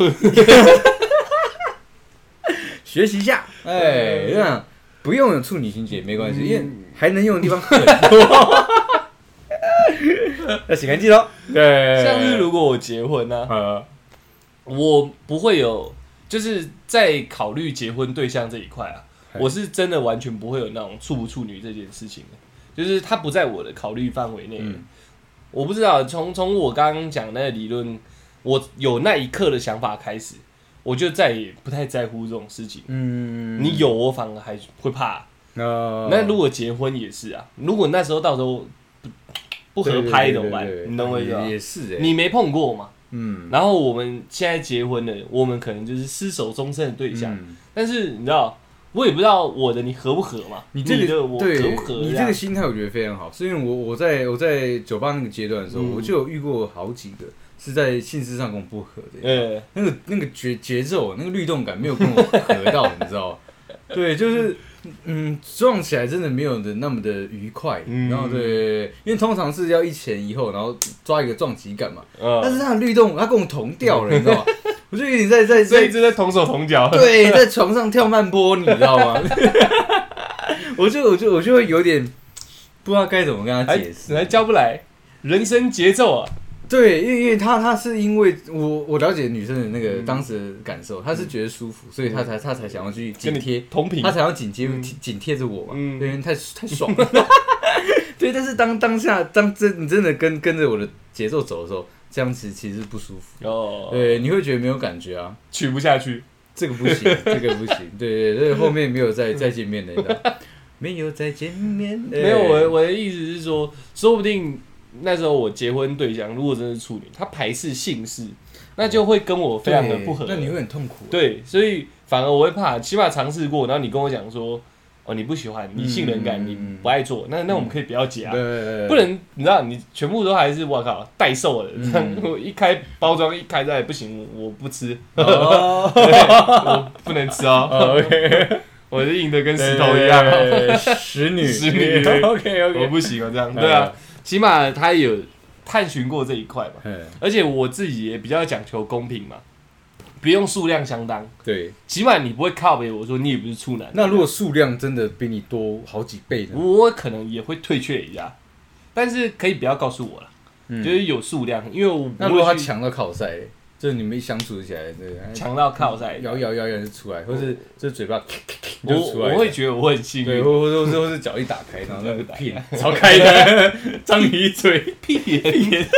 学习一下，哎，嗯这样不用有处女情节没关系，嗯因为还能用的地方很多。要洗干净喽。对，像是如果我结婚呢、呃，我不会有，就是在考虑结婚对象这一块啊，我是真的完全不会有那种处不处女这件事情的，就是它不在我的考虑范围内。嗯我不知道，从从我刚刚讲那个理论，我有那一刻的想法开始，我就再也不太在乎这种事情。嗯，你有，我反而还会怕。那那如果结婚也是啊，如果那时候到时候不不合拍怎么办？你懂我意思吗？也是哎，你没碰过嘛？嗯，然后我们现在结婚了，我们可能就是厮守终身的对象。嗯但是你知道，我也不知道我的你合不合嘛？你这个的我合对不合？你这样个心态我觉得非常好，是因为我我在我在酒吧那个阶段的时候，嗯我就有遇过好几个是在性事上跟我不合的，呃，那个那个节节奏那个律动感没有跟我合到，你知道吗？对，就是嗯撞起来真的没有的那么的愉快，嗯然后对，因为通常是要一前一后，然后抓一个撞击感嘛，呃但是他的律动他跟我同调了，你知道吗？我就有点在在在所以一直在同手同脚。对，在床上跳慢波，你知道吗？我就我就我就会有点不知道该怎么跟他解释。还教不来人生节奏啊！对，因为因为他他是因为我我了解女生的那个嗯当时的感受，她是觉得舒服，所以她才她才想要去紧跟贴，同频她，才要紧贴嗯紧贴着我嘛，嗯因为太太爽了。对，但是当当下当真你真的跟跟着我的节奏走的时候，这样子其实是不舒服。哦，对，你会觉得没有感觉啊。取不下去。这个不行，这个不行，对对对，后面没有再再见面的，没有再见面，没有，我我的意思是说，说不定那时候我结婚对象如果真是处女，他排斥姓氏，那就会跟我非常的不合。那你会很痛苦。，对，所以反而我会怕，起码尝试过，然后你跟我讲说，哦，你不喜欢，你性冷感，嗯你不爱做，那那我们可以不要结啊。对，不能，你知道，你全部都还是我靠代售的，我一开包装一开在不行，我我不吃，我不能吃哦，，OK，我是硬的跟石头一样，石女，石女，OK 我 OK，不行啊，这样对啊，，起码他有探寻过这一块嘛，嗯，而且我自己也比较讲求公平嘛，不用数量相当，对。起码你不会靠北我说你也不是处男，那如果数量真的比你多好几倍呢？我可能也会退却一下，但是可以不要告诉我了，嗯。就是有数量，因为我那如果他强到考赛，就是你们一相处起来，对，强到靠在，摇摇摇摇就出来，或是这嘴巴 我就出来，我会觉得我很幸对，运，或或或是脚一打开，然后那个 屁超开的，张鱼嘴，屁眼。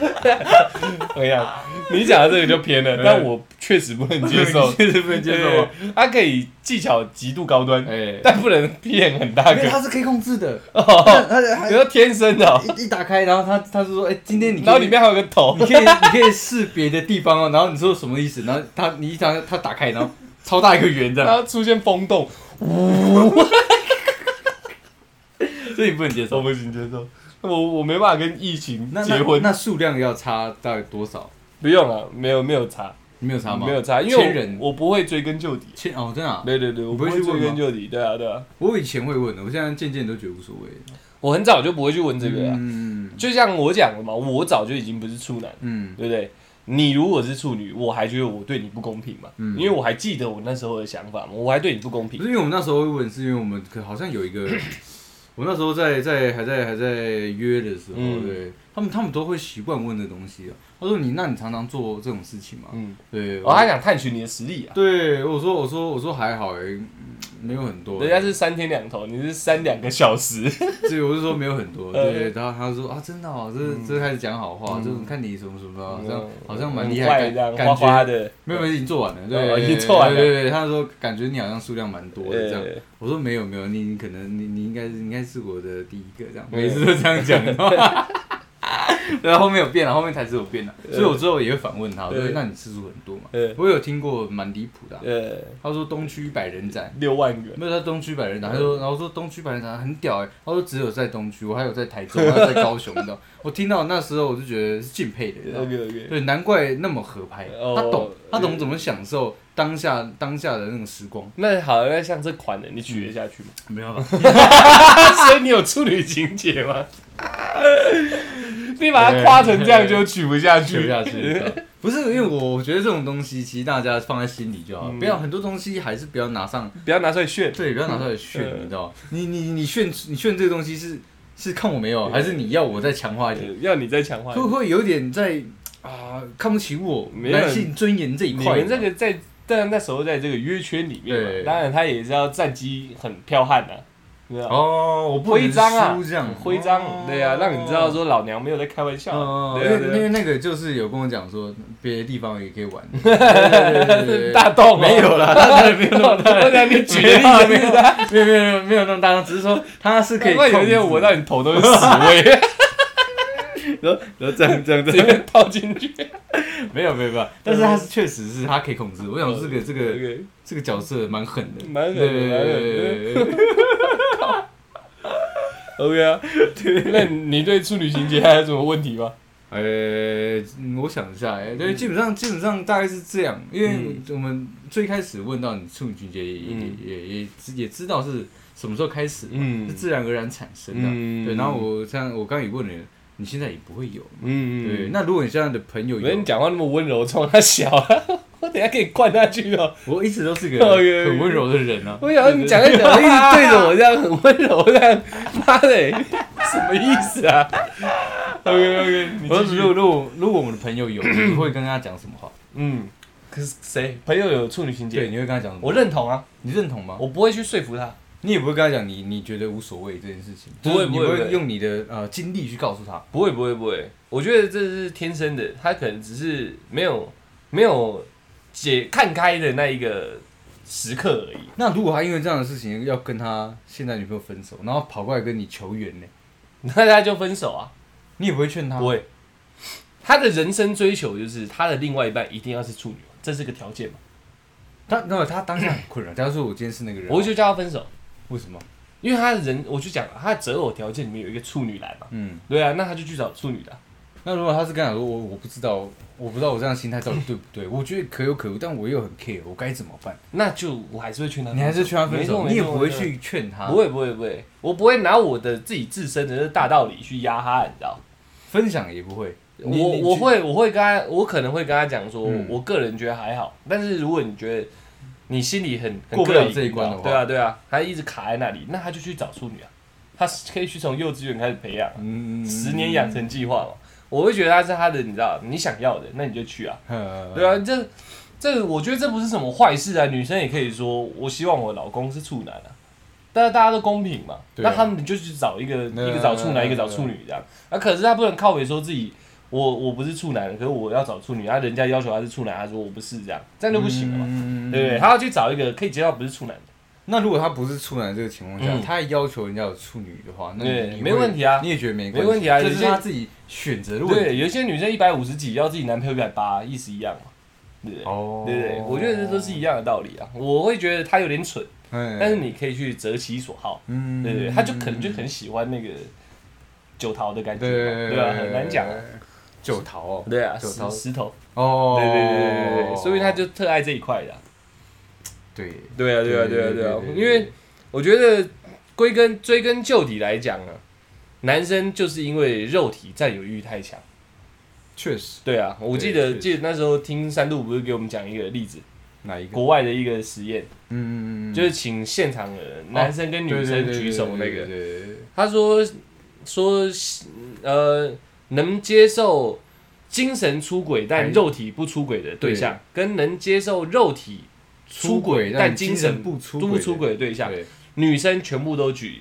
我跟你讲，你讲的这个就偏了，但我确实不能接受。确实不能接受。对，他可以技巧极度高端，哎，但不能骗很大个，它是可以控制的，哦，他他你说天生的哦，一一打开，然后他他是说，哎，今天你然后里面还有个头。你，可以你可以试别的地方哦，然后你说什么意思？然后他你一打他打开，然后超大一个圆这样，然后出现风洞，这 你不能接受。我受。不行接受，我我没办法跟疫情那结婚，那数量要差大概多少？不用了，没有没有差，没有差吗？没有差，因为我我不会追根究底。千哦，真的啊！对对对，我不会不会去问吗追根究底，对啊对啊，我以前会问的，我现在渐渐都觉得无所谓。我很早就不会去问这个啊，嗯就像我讲的嘛，我早就已经不是处男，嗯对不对？你如果是处女，我还觉得我对你不公平嘛，嗯因为我还记得我那时候的想法嘛，我还对你不公平。不是因为我们那时候会问，是因为我们可好像有一个，我那时候在在还在还在约的时候，嗯。对他们他们都会习惯问的东西啊。他说你那你常常做这种事情吗？嗯，对，我还想探寻你的实力啊，对我说我说我说还好哎、嗯没有很多，人家是三天两头，你是三两个小时，所以，我是说没有很多，呃 对，然后他说啊，真的哦，这嗯。这开始讲好话，嗯。这种看你什么什么，好像嗯好像蛮厉害，坏这样感觉的，没有没有已经做完了，哦对，已经做完了。对对对，他说感觉你好像数量蛮多的这样，呃，我说没有没有，你你可能你你应该是应该是我的第一个这样，嗯每次都这样讲，对啊，后面有变了，后面台词有变了，所以我之后也会反问他，我说对那你次数很多嘛？呃我有听过蛮离谱的他说东区百人斩。六万个，没有他东区百人斩，他说，然后说东区百人斩很屌哎、他说只有在东区，我还有在台中，还有在高雄的。我听到那时候我就觉得是敬佩的，对，难怪那么合拍，哦他懂，他懂怎么享受当下当下的那种时光。那好，那像这款的，你取得下去吗？没有 所以你有处女情节吗？你把它夸成这样就取不下去，学不是因为我我觉得这种东西，其实大家放在心里就好，嗯不要很多东西还是不要拿上，不要拿出来炫。对，不要拿出来炫，嗯你知道？你你你炫你炫这个东西是是看我没有，还是你要我再强化一点？呃要你再强化。会不会有点在啊看不起我没有男性尊严这一块？你们这个在，但那时候在这个约圈里面当然他也是要战绩很彪悍的、啊，哦，我不能徽章啊输这样，徽章，对啊，让你知道说老娘没有在开玩笑，哦，因为因为那个就是有跟我讲说，别的地方也可以玩，对对对对对大洞哦没有啦，当然没有那么大，我讲你举的例子没有没有没有没有那么大，只是说它是可以难怪有一天控制。闻到你头都是屎味，然后然后这样这样。这直样，接倒进去。没有没有没有，但是他是确实是他可以控制，我想这个这个 OK，这个角色蛮狠的，蛮狠的对对蛮狠的。对对对 OK 啊，那你对处女情节还有什么问题吗？呃，嗯我想一下，哎，对，基本上基本上大概是这样，因为嗯。我们最开始问到你处女情节，也嗯。也也也知也知道是什么时候开始，嗯。是自然而然产生的，嗯。对。然后我像我刚刚也问了，你现在也不会有，嗯对。那如果你现在的朋友有我跟你，讲话那么温柔，冲他小啊，我等下可以灌下去哦。我一直都是个 很温柔的人啊，我想说你讲一讲，一直对着我这样很温柔这样，妈的，什么意思啊？OK OK，你我如果如果如果我们的朋友有，你会跟他讲什么话？嗯，可是谁朋友有处女情对，节？你会跟他讲什么？我认同啊，你认同吗？我不会去说服他。你也不会跟他讲你你觉得无所谓这件事情，不会就是你不会用你的呃经历去告诉他。不会不会不会，我觉得这是天生的，他可能只是没有没有解看开的那一个时刻而已。那如果他因为这样的事情要跟他现在女朋友分手，然后跑过来跟你求援呢，那他就分手啊？你也不会劝他？不会，他的人生追求就是他的另外一半一定要是处女，这是个条件嘛？他那他当下很困扰。假如说我今天是那个人，我就叫他分手，为什么？因为他的人，我就讲了，他的择偶条件里面有一个处女男嘛。嗯，对啊，那他就去找处女的啊、那如果他是跟他说我我不知道，我不知道我这样心态到底对不对，我觉得可有可无，但我又很 care，我该怎么办？那就我还是会劝他分手。你还是劝他分手，没错你也不会。没错去劝他，不会不会不会，我不会拿我的自己自身的大道理去压他，你知道？分享也不会。你我我会我会跟他，我可能会跟他讲说，嗯我个人觉得还好，但是如果你觉得你心里很很过不了这一关的话对啊对啊，他一直卡在那里，那他就去找处女啊，他可以去从幼稚园开始培养啊，嗯十年养成计划嘛。我会觉得他是他的，你知道，你想要的，那你就去啊。嗯对啊，这这我觉得这不是什么坏事啊，女生也可以说，我希望我老公是处男啊。但是大家都公平嘛，那他们就去找一个一个找处男，一个找处女这样。啊，可是他不能靠北说自己我我不是处男，可是我要找处女，啊，人家要求他是处男，他说我不是这样，这样就不行了嘛，嘛对不对？他要去找一个可以接到不是处男的，那如果他不是处男这个情况下，嗯他还要求人家有处女的话，那没问题啊你也觉得没没问题啊这是他自己选择的问题对，有一些女生一百五十几，要自己男朋友一百八，意思一样嘛，对不对？哦对不对？我觉得这都是一样的道理啊。我会觉得他有点蠢，但但是你可以去择其所好，嗯对不对？他就可能就很喜欢那个九桃的感觉，对对吧？很难讲啊。九桃哦，对啊，九桃石石头，哦，对对对对对对，所以他就特爱这一块的啊。对对啊，对啊，对对啊，对啊因为我觉得归根追根究底来讲啊，男生就是因为肉体占有欲太强。确实对啊，我记得记得那时候听三度不是给我们讲一个例子，哪一个？国外的一个实验，嗯嗯嗯，就是请现场的男生跟女生举手那个，他说说呃能接受精神出轨但哎肉体不出轨的对象，跟能接受肉体出轨但精神不出不出轨的对象，对。女生全部都举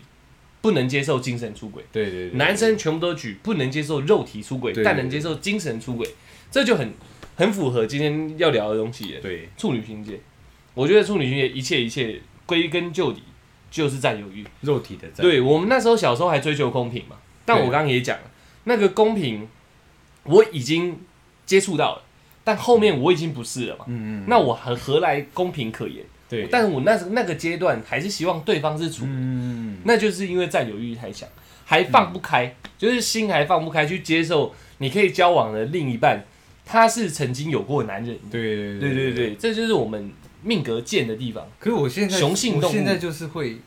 不能接受精神出轨，对对对，男生全部都举不能接受肉体出轨但能接受精神出轨，这就很很符合今天要聊的东西耶。对。处女情节，我觉得处女情节一切一切归根究底就是占有欲。肉体的占，对我们那时候小时候还追求公平嘛，但我刚刚也讲了，那个公平我已经接触到了，但后面我已经不是了嘛，嗯嗯，那我何何来公平可言？对，但是我那那个阶段还是希望对方是处女，嗯那就是因为占有欲太强，还放不开，就是心还放不开去接受你可以交往的另一半，他是曾经有过男人。对对对对对，这就是我们命格贱的地方。可是我现在雄性动物。我现在就是会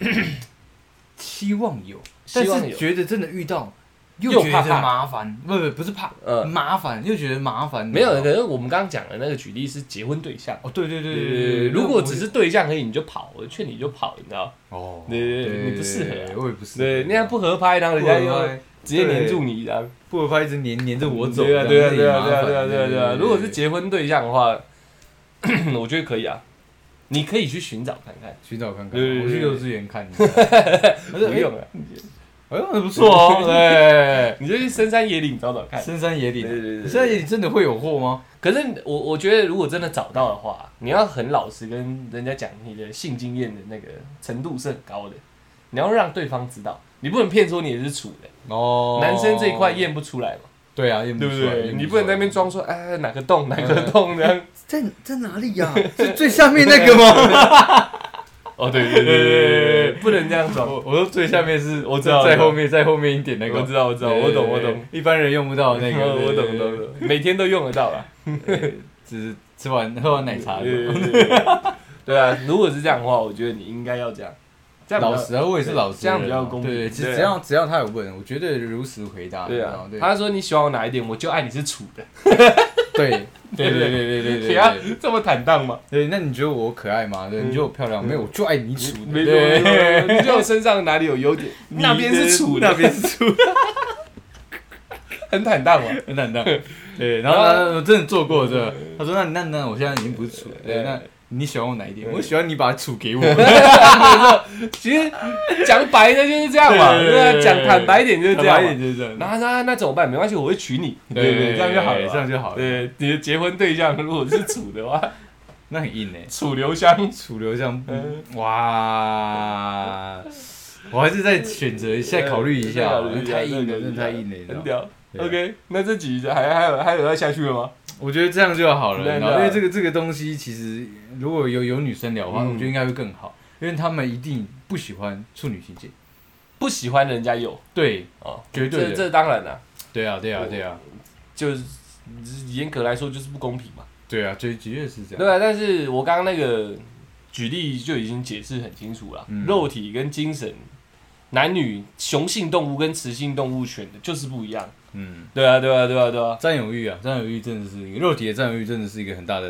期望有，希望有。但是觉得真的遇到又觉得麻烦，不不不是怕，呃麻烦又觉得麻烦，没有，可是我们刚刚讲的那个举例是结婚对象。哦，对对对对对对，如果只是对象而已，你就跑，我劝你就跑，你知道？哦，对对对你不适合啊我也不适合，对，那样不合拍，然后人家又直接黏住你，然后。不合拍一直黏黏着我走，对啊，对啊，对啊，对啊，对啊，对啊，对啊。如果是结婚对象的话，我觉得可以啊。你可以去寻找看看，寻找看看，我去幼稚园看一下。不不用了，哎呦，很不错哦，对，你就去深山野岭找找看。深山野岭，对对对对深山野岭真的会有货吗？可是我我觉得，如果真的找到的话，你要很老实跟人家讲你的性经验的那个程度是很高的，你要让对方知道，你不能骗说你也是处的，哦，男生这一块验不出来嘛，对啊，验不出来对？你不能在那边，装说哎哪个洞哪个嗯洞这样。在在哪里呀？是最下面那个吗？哦，对对对对对对，不能这样装。我我说最下面是，我知道在后面，在后面一点那个，我知道我知道，我懂我，懂，一般人用不到那个，我 懂我懂，懂，每天都用得到啦。只是吃完喝完奶茶。对啊，如果是这样的话，我觉得你应该要这样，老实啊，我也是老实这样比较公平。对对，其只要只要他有问，我绝对如实回答。对啊。他说你喜欢我哪一点，我就爱你是处的，对对对对对对对。这么坦荡吗？对，那你觉得我可爱吗？对，嗯你觉得我漂亮？没有，我就爱你处的。没错，你觉得我身上哪里有优点？那边是处的，那边是处的，很坦荡嘛。很坦荡。对，然后真的做过这个，他说那那那我现在已经不是处对那你喜欢我哪一点？我喜欢你把楚给我。其实讲白的就是这样嘛，讲坦白一点就是这样坦白一嘛。点就是这样。然后他说啊那怎么办？没关系，我会娶你。对对对，这样就好了嘛，这样就好了对，你的结婚对象如果是楚的话，那很硬哎，楚留香，楚留香嗯，哇！我还是再选择一下，再考虑一下太硬了，真的太硬了？很屌。OK，那这集还还有还有要下去了吗？我觉得这样就好了，因为这个这个东西其实如果有有女生聊的话，嗯。我觉得应该会更好，因为他们一定不喜欢处女情节。不喜欢人家有。对，哦，绝对的。这这当然了，对啊，对啊，对啊，就是严格来说就是不公平嘛。对啊，绝绝对是这样。对啊，但是我刚刚那个举例就已经解释很清楚了，嗯。肉体跟精神，男女雄性动物跟雌性动物选的就是不一样。嗯，对啊，对啊，对啊，对啊，占有欲啊，占有欲真的是一个肉体的占有欲，真的是一个很大的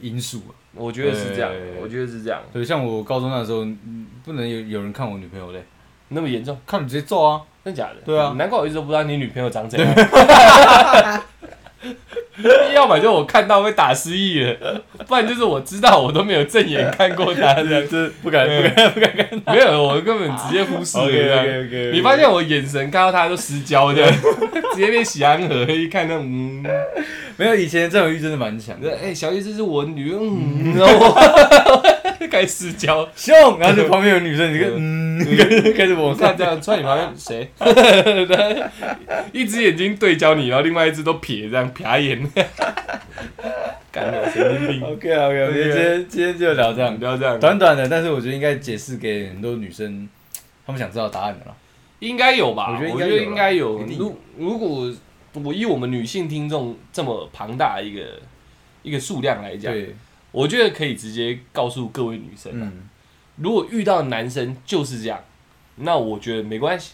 因素啊。我觉得是这样，我觉得是这样，对，像我高中那时候，嗯不能有有人看我女朋友嘞，那么严重，看你直接揍啊。真假的？对啊难怪我一直都不知道你女朋友长怎样。要么就我看到会打失忆了，不然就是我知道我都没有正眼看过他这样。这不敢不敢不敢看。没有，我根本直接忽视了这样。OK，你发现我眼神看到他都失焦这样，直接变喜安河，一看那嗯，没有以前的占有欲真的蛮强的。哎、小叶这是我女，嗯，然后我开始失焦。凶，然后就旁边有女生，你看，嗯，开始往上这样，穿你旁边谁？一只眼睛对焦你，然后另外一只都撇这样瞟眼，干了神经病。OK OK OK，今天今天就聊这样不，要这样，短短的，但是我觉得应该解释给很多女生，她们想知道答案的了。应该有吧？我觉得应我觉得该有啦应该有。如如果我以我们女性听众这么庞大一个一个数量来讲，我觉得可以直接告诉各位女生啊，嗯，如果遇到男生就是这样，那我觉得没关系，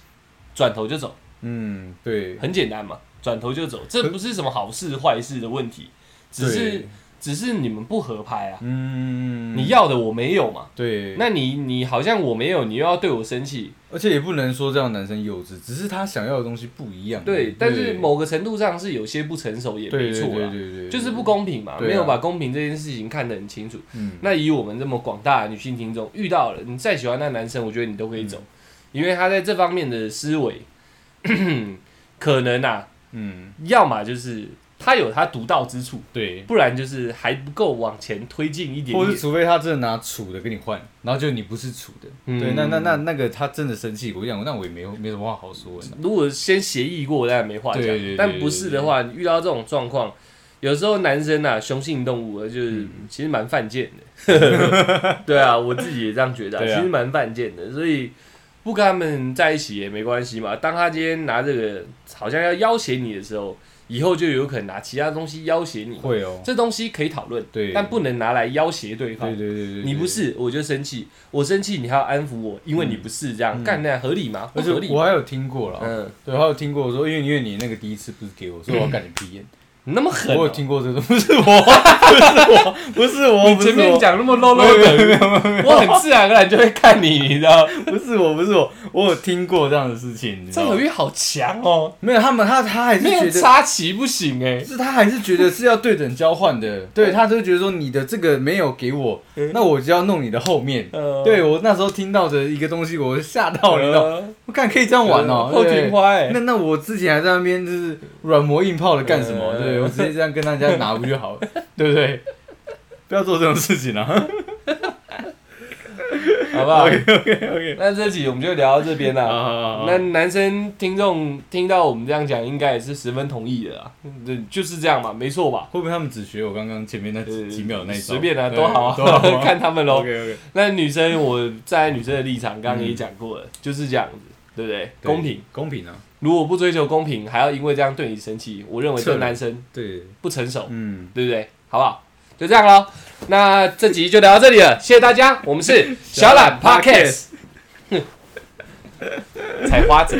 转头就走，嗯，对，很简单嘛，转头就走，这不是什么好事坏事的问题，只是对只是你们不合拍啊，嗯，你要的我没有嘛，对，那你你好像我没有，你又要对我生气，而且也不能说这样男生幼稚，只是他想要的东西不一样。对，但是某个程度上是有些不成熟也没错啦，对对对，就是不公平嘛，啊。没有把公平这件事情看得很清楚。嗯，那以我们这么广大的女性听众，遇到了你再喜欢那男生，我觉得你都可以走，因为他在这方面的思维，可能啊，嗯，要么就是他有他独到之处，对，不然就是还不够往前推进一点或是点。除非他真的拿处的跟你换，然后就你不是处的，嗯对，那那那那个他真的生气，我讲，那我也没有没什么话好说。如果先协议过，当然没话讲对对对。但不是的话，你遇到这种状况，有时候男生啊，雄性动物啊就是嗯其实蛮犯贱的。对啊，我自己也这样觉得啊，啊其实蛮犯贱的，所以不跟他们在一起也没关系嘛。当他今天拿这个好像要要挟你的时候，以后就有可能拿其他东西要挟你。会哦，这东西可以讨论，对，但不能拿来要挟对方。对。对对对，你不是，我就生气，我生气，你还要安抚我，因为你不是这样。嗯。干，那样合理吗？不合理。我还有听过了，嗯，对，我还有听过说，因为因为你那个第一次不是给我，所以我要干你屁眼，你那么狠、哦，我有听过这种，不是我，不是我，不是我，你前面讲那么 low low 的，我很自然而然就会看你，你知道？不是我，不是我，我有听过这样的事情？占有欲好强哦，没有他们，他他还是觉得。插旗不行哎、是他还是觉得是要对等交换的，对他就觉得说你的这个没有给我，那我就要弄你的后面。呃对我那时候听到的一个东西，我吓到了，我看可以这样玩哦，后对庭花哎、那那我之前还在那边就是软磨硬泡的干什么？呃对我直接这样跟大家拿不就好了，对不对？不要做这种事情啊！好不好？OK OK OK，那这集我们就聊到这边了。啊那男生听众听到我们这样讲，应该也是十分同意的啦。对，就是这样嘛，没错吧？会不会他们只学我刚刚前面那几几秒那一招？随便啊，对都好都好啊，看他们喽。OK OK，那女生，我站在女生的立场，刚刚也讲过了，就是这样子，对不对？公平。公平啊！如果不追求公平，还要因为这样对你生气，我认为这个男生对，不成熟，嗯，对不对？好不好？就这样喽。那这集就聊到这里了，谢谢大家。我们是小懒 Podcast，采花者。